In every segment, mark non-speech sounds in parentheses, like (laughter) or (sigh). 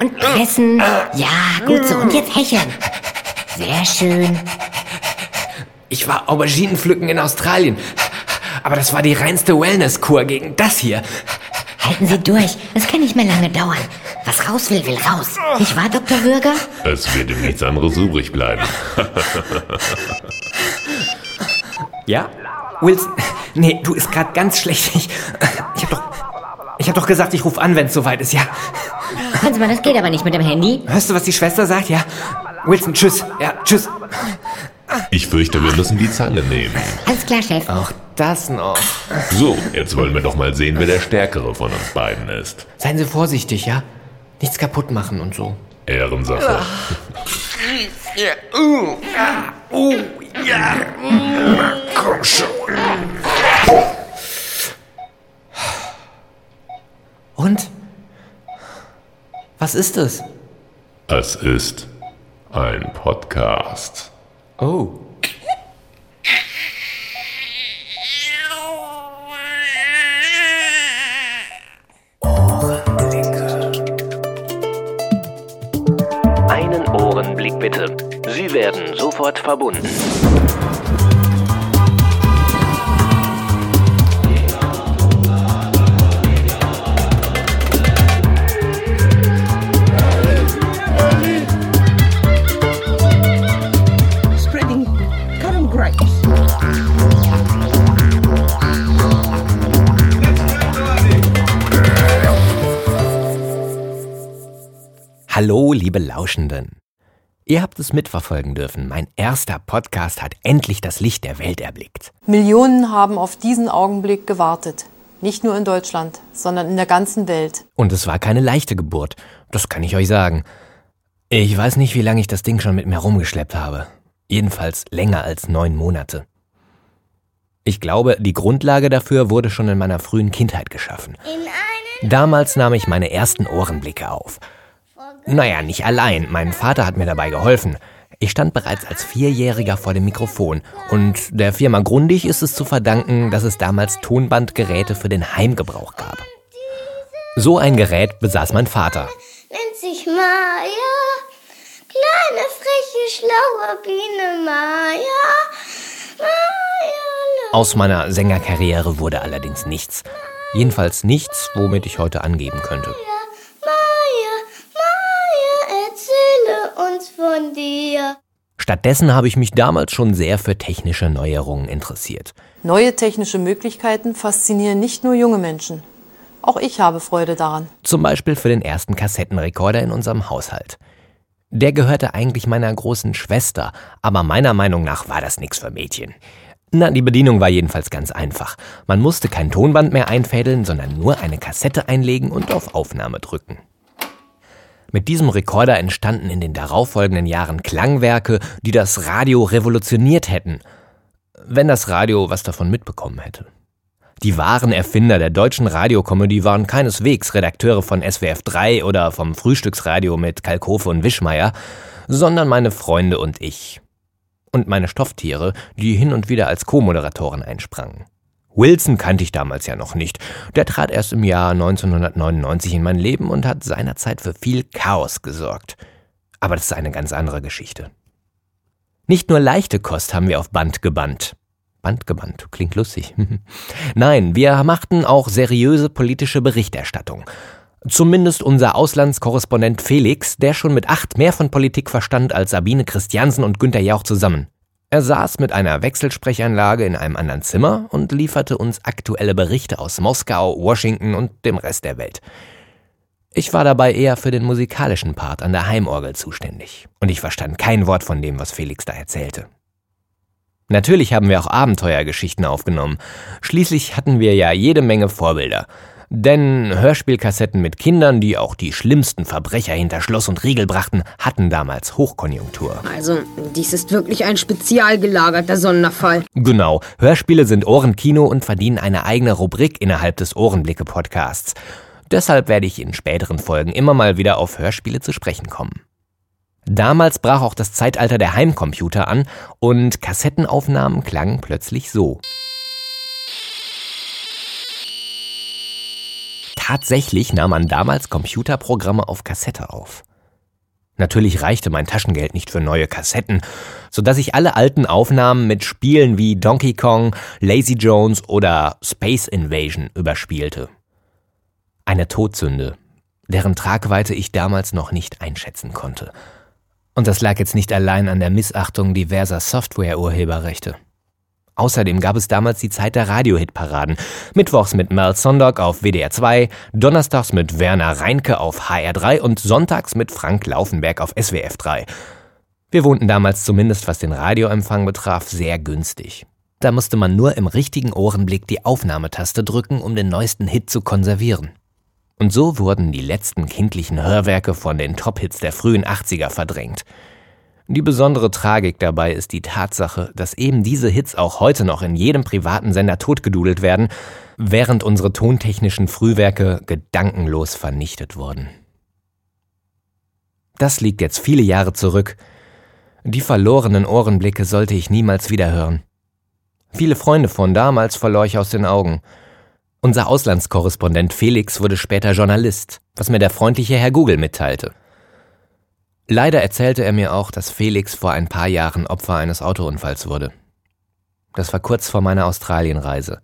Und pressen. Ja, gut so. Und jetzt hecheln. Sehr schön. Ich war Auberginen pflücken in Australien. Aber das war die reinste Wellness-Kur gegen das hier. Halten Sie durch. Es kann nicht mehr lange dauern. Was raus will, will raus. Nicht wahr, Dr. Würger? Es wird ihm nichts anderes übrig bleiben. ja? Wilson? Nee, du ist gerade ganz schlecht. Ich, ich hab doch. Ich hab doch gesagt, ich rufe an, wenn es soweit ist, ja. Hören Sie mal, das geht aber nicht mit dem Handy. Hörst du, was die Schwester sagt? Ja. Wilson, tschüss. Ja, tschüss. Ich fürchte, wir müssen die Zange nehmen. Alles klar, Chef. Auch das noch. So, jetzt wollen wir doch mal sehen, wer der Stärkere von uns beiden ist. Seien Sie vorsichtig, ja? Nichts kaputt machen und so. Ehrensache. Ja. Ja. Uh, ja. Komm schon. Was ist es? Es ist ein Podcast. Oh. Einen Ohrenblick bitte. Sie werden sofort verbunden. Hallo, liebe Lauschenden. Ihr habt es mitverfolgen dürfen. Mein erster Podcast hat endlich das Licht der Welt erblickt. Millionen haben auf diesen Augenblick gewartet. Nicht nur in Deutschland, sondern in der ganzen Welt. Und es war keine leichte Geburt. Das kann ich euch sagen. Ich weiß nicht, wie lange ich das Ding schon mit mir rumgeschleppt habe. Jedenfalls länger als neun Monate. Ich glaube, die Grundlage dafür wurde schon in meiner frühen Kindheit geschaffen. Damals nahm ich meine ersten Ohrenblicke auf. Naja, nicht allein. Mein Vater hat mir dabei geholfen. Ich stand bereits als Vierjähriger vor dem Mikrofon und der Firma Grundig ist es zu verdanken, dass es damals Tonbandgeräte für den Heimgebrauch gab. So ein Gerät besaß mein Vater. nennt sich Maya. Kleine, freche, schlaue Biene Maya. Maya, Aus meiner Sängerkarriere wurde allerdings nichts. Jedenfalls nichts, womit ich heute angeben könnte. Maya, Maya, erzähle uns von dir. Stattdessen habe ich mich damals schon sehr für technische Neuerungen interessiert. Neue technische Möglichkeiten faszinieren nicht nur junge Menschen. Auch ich habe Freude daran. Zum Beispiel für den ersten Kassettenrekorder in unserem Haushalt. Der gehörte eigentlich meiner großen Schwester, aber meiner Meinung nach war das nichts für Mädchen. Na, die Bedienung war jedenfalls ganz einfach. Man musste kein Tonband mehr einfädeln, sondern nur eine Kassette einlegen und auf Aufnahme drücken. Mit diesem Rekorder entstanden in den darauffolgenden Jahren Klangwerke, die das Radio revolutioniert hätten, wenn das Radio was davon mitbekommen hätte. Die wahren Erfinder der deutschen Radiokomödie waren keineswegs Redakteure von SWF 3 oder vom Frühstücksradio mit Kalkofe und Wischmeier, sondern meine Freunde und ich. Und meine Stofftiere, die hin und wieder als Co-Moderatoren einsprangen. Wilson kannte ich damals ja noch nicht. Der trat erst im Jahr 1999 in mein Leben und hat seinerzeit für viel Chaos gesorgt. Aber das ist eine ganz andere Geschichte. Nicht nur leichte Kost haben wir auf Band gebannt. Band gebannt, klingt lustig. (laughs) Nein, wir machten auch seriöse politische Berichterstattung. Zumindest unser Auslandskorrespondent Felix, der schon mit acht mehr von Politik verstand als Sabine Christiansen und Günter Jauch zusammen. Er saß mit einer Wechselsprechanlage in einem anderen Zimmer und lieferte uns aktuelle Berichte aus Moskau, Washington und dem Rest der Welt. Ich war dabei eher für den musikalischen Part an der Heimorgel zuständig. Und ich verstand kein Wort von dem, was Felix da erzählte. Natürlich haben wir auch Abenteuergeschichten aufgenommen. Schließlich hatten wir ja jede Menge Vorbilder. Denn Hörspielkassetten mit Kindern, die auch die schlimmsten Verbrecher hinter Schloss und Riegel brachten, hatten damals Hochkonjunktur. Also, dies ist wirklich ein spezial gelagerter Sonderfall. Genau, Hörspiele sind Ohrenkino und verdienen eine eigene Rubrik innerhalb des Ohrenblicke-Podcasts. Deshalb werde ich in späteren Folgen immer mal wieder auf Hörspiele zu sprechen kommen. Damals brach auch das Zeitalter der Heimcomputer an und Kassettenaufnahmen klangen plötzlich so. Tatsächlich nahm man damals Computerprogramme auf Kassette auf. Natürlich reichte mein Taschengeld nicht für neue Kassetten, so dass ich alle alten Aufnahmen mit Spielen wie Donkey Kong, Lazy Jones oder Space Invasion überspielte. Eine Todsünde, deren Tragweite ich damals noch nicht einschätzen konnte. Und das lag jetzt nicht allein an der Missachtung diverser Software-Urheberrechte. Außerdem gab es damals die Zeit der Radiohitparaden. Mittwochs mit Mel Sondag auf WDR 2, donnerstags mit Werner Reinke auf HR 3 und sonntags mit Frank Laufenberg auf SWF 3. Wir wohnten damals zumindest, was den Radioempfang betraf, sehr günstig. Da musste man nur im richtigen Ohrenblick die Aufnahmetaste drücken, um den neuesten Hit zu konservieren. Und so wurden die letzten kindlichen Hörwerke von den Top-Hits der frühen 80er verdrängt. Die besondere Tragik dabei ist die Tatsache, dass eben diese Hits auch heute noch in jedem privaten Sender totgedudelt werden, während unsere tontechnischen Frühwerke gedankenlos vernichtet wurden. Das liegt jetzt viele Jahre zurück. Die verlorenen Ohrenblicke sollte ich niemals wieder hören. Viele Freunde von damals verlor ich aus den Augen. Unser Auslandskorrespondent Felix wurde später Journalist, was mir der freundliche Herr Google mitteilte. Leider erzählte er mir auch, dass Felix vor ein paar Jahren Opfer eines Autounfalls wurde. Das war kurz vor meiner Australienreise.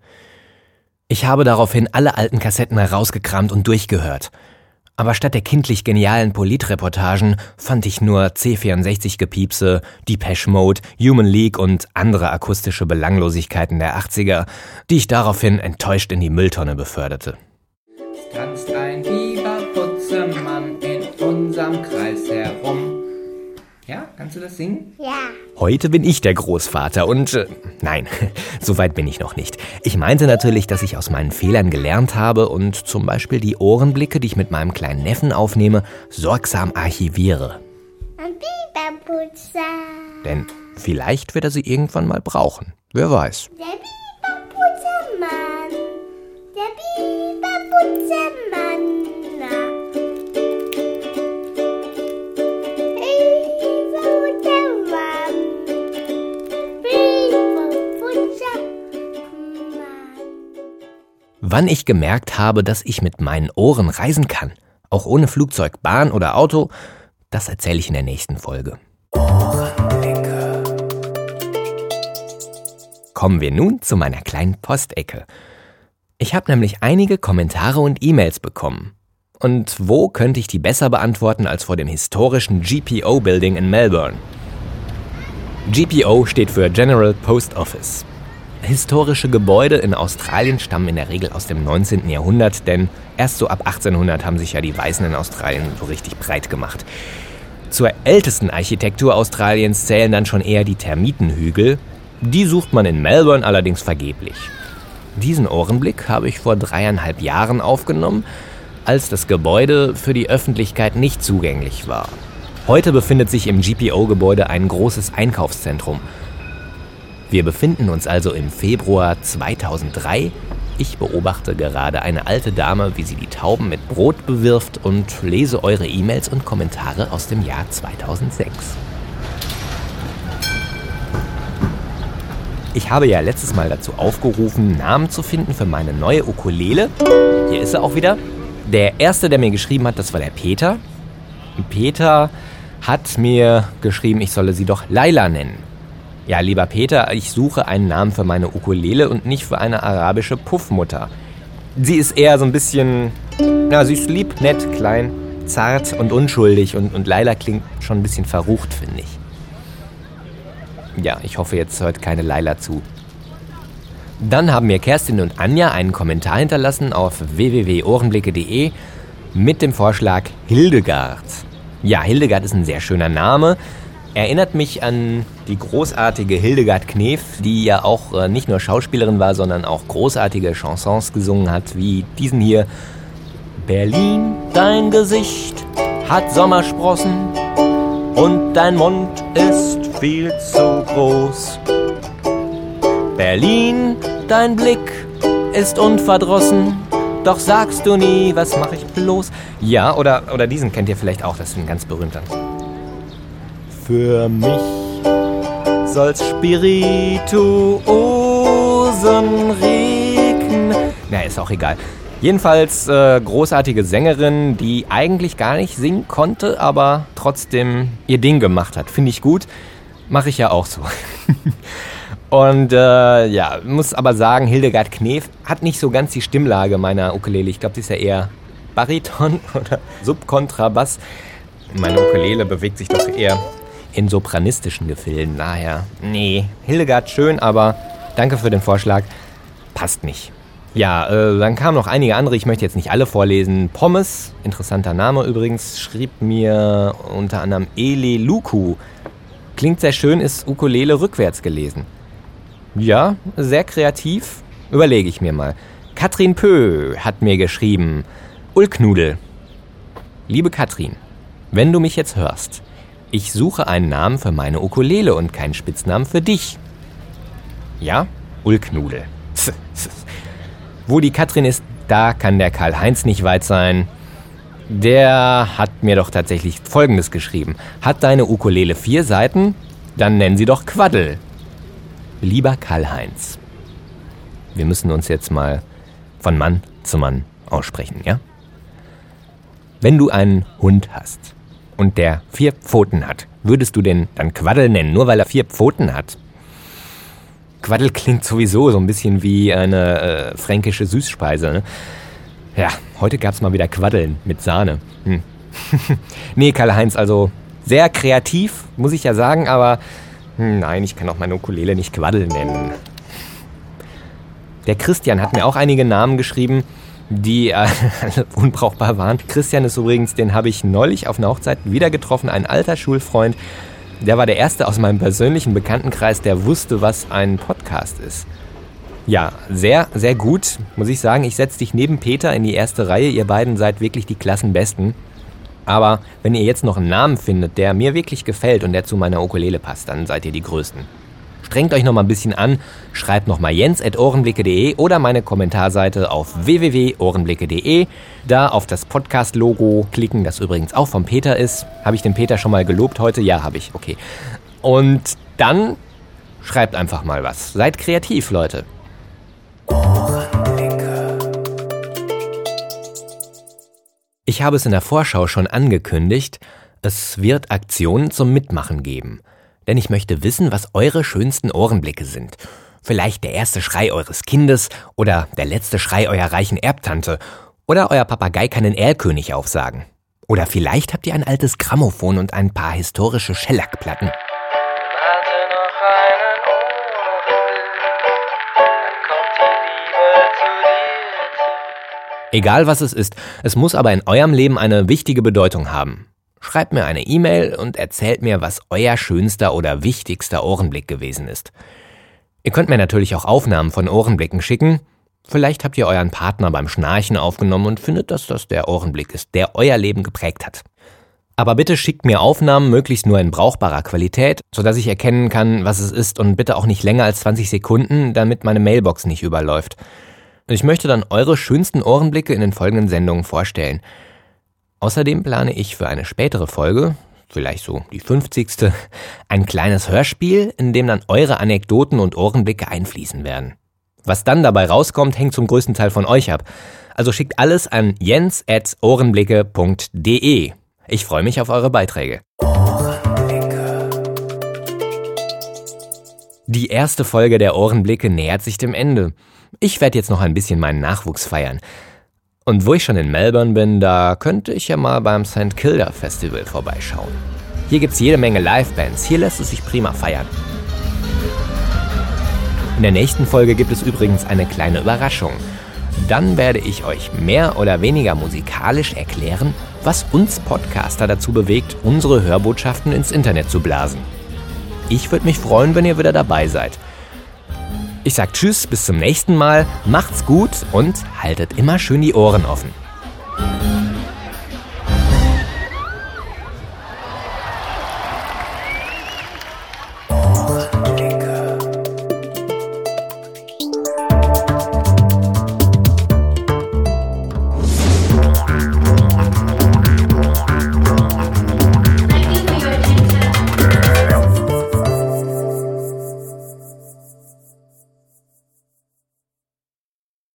Ich habe daraufhin alle alten Kassetten herausgekramt und durchgehört. Aber statt der kindlich genialen Politreportagen fand ich nur C64-Gepiepse, Depeche Mode, Human League und andere akustische Belanglosigkeiten der 80er, die ich daraufhin enttäuscht in die Mülltonne beförderte. Tanzt ein kannst du das singen? Ja. Heute bin ich der Großvater und äh, nein, (laughs) so weit bin ich noch nicht. Ich meinte natürlich, dass ich aus meinen Fehlern gelernt habe und zum Beispiel die Ohrenblicke, die ich mit meinem kleinen Neffen aufnehme, sorgsam archiviere. Ein Biberputzer. Denn vielleicht wird er sie irgendwann mal brauchen. Wer weiß. Der Biberputzermann. Der Biberputzermann. Wann ich gemerkt habe, dass ich mit meinen Ohren reisen kann, auch ohne Flugzeug, Bahn oder Auto, das erzähle ich in der nächsten Folge. Ohrenblicke. Kommen wir nun zu meiner kleinen Postecke. Ich habe nämlich einige Kommentare und E-Mails bekommen. Und wo könnte ich die besser beantworten als vor dem historischen GPO Building in Melbourne? GPO steht für General Post Office. Historische Gebäude in Australien stammen in der Regel aus dem 19. Jahrhundert, denn erst so ab 1800 haben sich ja die Weißen in Australien so richtig breit gemacht. Zur ältesten Architektur Australiens zählen dann schon eher die Termitenhügel. Die sucht man in Melbourne allerdings vergeblich. Diesen Ohrenblick habe ich vor dreieinhalb Jahren aufgenommen, als das Gebäude für die Öffentlichkeit nicht zugänglich war. Heute befindet sich im GPO-Gebäude ein großes Einkaufszentrum. Wir befinden uns also im Februar 2003. Ich beobachte gerade eine alte Dame, wie sie die Tauben mit Brot bewirft und lese eure E-Mails und Kommentare aus dem Jahr 2006. Ich habe ja letztes Mal dazu aufgerufen, Namen zu finden für meine neue Ukulele. Hier ist sie auch wieder. Der erste, der mir geschrieben hat, das war der Peter. Peter hat mir geschrieben, ich solle sie doch Laila nennen. Ja, lieber Peter, ich suche einen Namen für meine Ukulele und nicht für eine arabische Puffmutter. Sie ist eher so ein bisschen, na, sie ist lieb, nett, klein, zart und unschuldig und, und Laila klingt schon ein bisschen verrucht, finde ich. Ja, ich hoffe, jetzt hört keine Laila zu. Dann haben mir Kerstin und Anja einen Kommentar hinterlassen auf www.ohrenblicke.de mit dem Vorschlag Hildegard. Ja, Hildegard ist ein sehr schöner Name. Erinnert mich an die großartige Hildegard Knef, die ja auch äh, nicht nur Schauspielerin war, sondern auch großartige Chansons gesungen hat, wie diesen hier. Berlin, dein Gesicht hat Sommersprossen und dein Mund ist viel zu groß. Berlin, dein Blick ist unverdrossen, doch sagst du nie, was mach ich bloß? Ja, oder, oder diesen kennt ihr vielleicht auch, das ist ein ganz berühmter. Für mich soll's Spirituosen regnen. Na, ist auch egal. Jedenfalls äh, großartige Sängerin, die eigentlich gar nicht singen konnte, aber trotzdem ihr Ding gemacht hat. Finde ich gut. Mache ich ja auch so. (laughs) Und äh, ja, muss aber sagen, Hildegard Knef hat nicht so ganz die Stimmlage meiner Ukulele. Ich glaube, die ist ja eher Bariton (laughs) oder Subkontrabass. Meine Ukulele bewegt sich doch eher in sopranistischen Gefilden. Daher, nee, Hildegard schön, aber danke für den Vorschlag. Passt nicht. Ja, äh, dann kamen noch einige andere, ich möchte jetzt nicht alle vorlesen. Pommes, interessanter Name übrigens, schrieb mir unter anderem Ele Luku. Klingt sehr schön, ist Ukulele rückwärts gelesen. Ja, sehr kreativ. Überlege ich mir mal. Katrin Pö hat mir geschrieben. Ulknudel. Liebe Katrin, wenn du mich jetzt hörst, ich suche einen Namen für meine Ukulele und keinen Spitznamen für dich. Ja, Ulknudel. (laughs) Wo die Katrin ist, da kann der Karl-Heinz nicht weit sein. Der hat mir doch tatsächlich Folgendes geschrieben. Hat deine Ukulele vier Seiten? Dann nennen sie doch Quaddel. Lieber Karl-Heinz, wir müssen uns jetzt mal von Mann zu Mann aussprechen, ja? Wenn du einen Hund hast und der vier Pfoten hat, würdest du den dann Quaddel nennen, nur weil er vier Pfoten hat? Quaddel klingt sowieso so ein bisschen wie eine äh, fränkische Süßspeise. Ne? Ja, heute gab's mal wieder Quaddeln mit Sahne. Hm. (laughs) nee, Karl-Heinz, also sehr kreativ, muss ich ja sagen, aber hm, nein, ich kann auch meine Ukulele nicht Quaddel nennen. Der Christian hat mir auch einige Namen geschrieben, die äh, (laughs) unbrauchbar waren. Christian ist übrigens, den habe ich neulich auf einer Hochzeit wieder getroffen, ein alter Schulfreund. Der war der erste aus meinem persönlichen Bekanntenkreis, der wusste, was ein Podcast ist. Ja, sehr, sehr gut, muss ich sagen. Ich setze dich neben Peter in die erste Reihe. Ihr beiden seid wirklich die Klassenbesten. Aber wenn ihr jetzt noch einen Namen findet, der mir wirklich gefällt und der zu meiner Ukulele passt, dann seid ihr die Größten. Strengt euch noch mal ein bisschen an, schreibt noch mal jens.ohrenblicke.de oder meine Kommentarseite auf www.ohrenblicke.de. Da auf das Podcast-Logo klicken, das übrigens auch von Peter ist. Habe ich den Peter schon mal gelobt heute? Ja, habe ich. Okay. Und dann schreibt einfach mal was. Seid kreativ, Leute. Ich habe es in der Vorschau schon angekündigt, es wird Aktionen zum Mitmachen geben. Denn ich möchte wissen, was eure schönsten Ohrenblicke sind. Vielleicht der erste Schrei eures Kindes oder der letzte Schrei eurer reichen Erbtante. Oder euer Papagei kann den Erlkönig aufsagen. Oder vielleicht habt ihr ein altes Grammophon und ein paar historische Schellackplatten. Egal was es ist, es muss aber in eurem Leben eine wichtige Bedeutung haben. Schreibt mir eine E-Mail und erzählt mir, was euer schönster oder wichtigster Ohrenblick gewesen ist. Ihr könnt mir natürlich auch Aufnahmen von Ohrenblicken schicken. Vielleicht habt ihr euren Partner beim Schnarchen aufgenommen und findet, dass das der Ohrenblick ist, der euer Leben geprägt hat. Aber bitte schickt mir Aufnahmen möglichst nur in brauchbarer Qualität, sodass ich erkennen kann, was es ist und bitte auch nicht länger als 20 Sekunden, damit meine Mailbox nicht überläuft. Ich möchte dann eure schönsten Ohrenblicke in den folgenden Sendungen vorstellen. Außerdem plane ich für eine spätere Folge, vielleicht so die 50. ein kleines Hörspiel, in dem dann eure Anekdoten und Ohrenblicke einfließen werden. Was dann dabei rauskommt, hängt zum größten Teil von euch ab. Also schickt alles an jens.ohrenblicke.de. Ich freue mich auf eure Beiträge. Die erste Folge der Ohrenblicke nähert sich dem Ende. Ich werde jetzt noch ein bisschen meinen Nachwuchs feiern. Und wo ich schon in Melbourne bin, da könnte ich ja mal beim St. Kilda Festival vorbeischauen. Hier gibt's jede Menge Livebands, hier lässt es sich prima feiern. In der nächsten Folge gibt es übrigens eine kleine Überraschung. Dann werde ich euch mehr oder weniger musikalisch erklären, was uns Podcaster dazu bewegt, unsere Hörbotschaften ins Internet zu blasen. Ich würde mich freuen, wenn ihr wieder dabei seid. Ich sag Tschüss, bis zum nächsten Mal, macht's gut und haltet immer schön die Ohren offen.